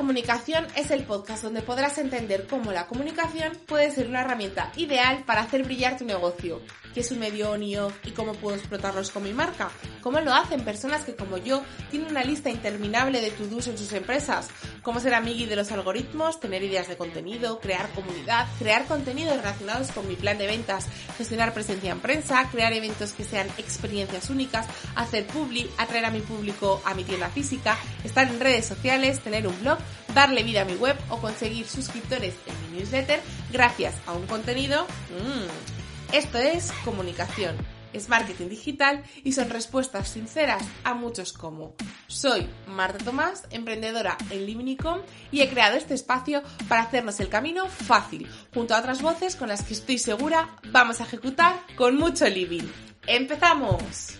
Comunicación es el podcast donde podrás entender cómo la comunicación puede ser una herramienta ideal para hacer brillar tu negocio. ¿Qué es un medio on y off y cómo puedo explotarlos con mi marca? ¿Cómo lo hacen personas que como yo tienen una lista interminable de to-dos en sus empresas? ¿Cómo ser amigui de los algoritmos, tener ideas de contenido, crear comunidad, crear contenidos relacionados con mi plan de ventas, gestionar presencia en prensa, crear eventos que sean experiencias únicas, hacer publi, atraer a mi público a mi tienda física, estar en redes sociales, tener un blog, darle vida a mi web o conseguir suscriptores en mi newsletter gracias a un contenido? Mmm, esto es comunicación, es marketing digital y son respuestas sinceras a muchos como. Soy Marta Tomás, emprendedora en Liminicom y he creado este espacio para hacernos el camino fácil, junto a otras voces con las que estoy segura vamos a ejecutar con mucho living. ¡Empezamos!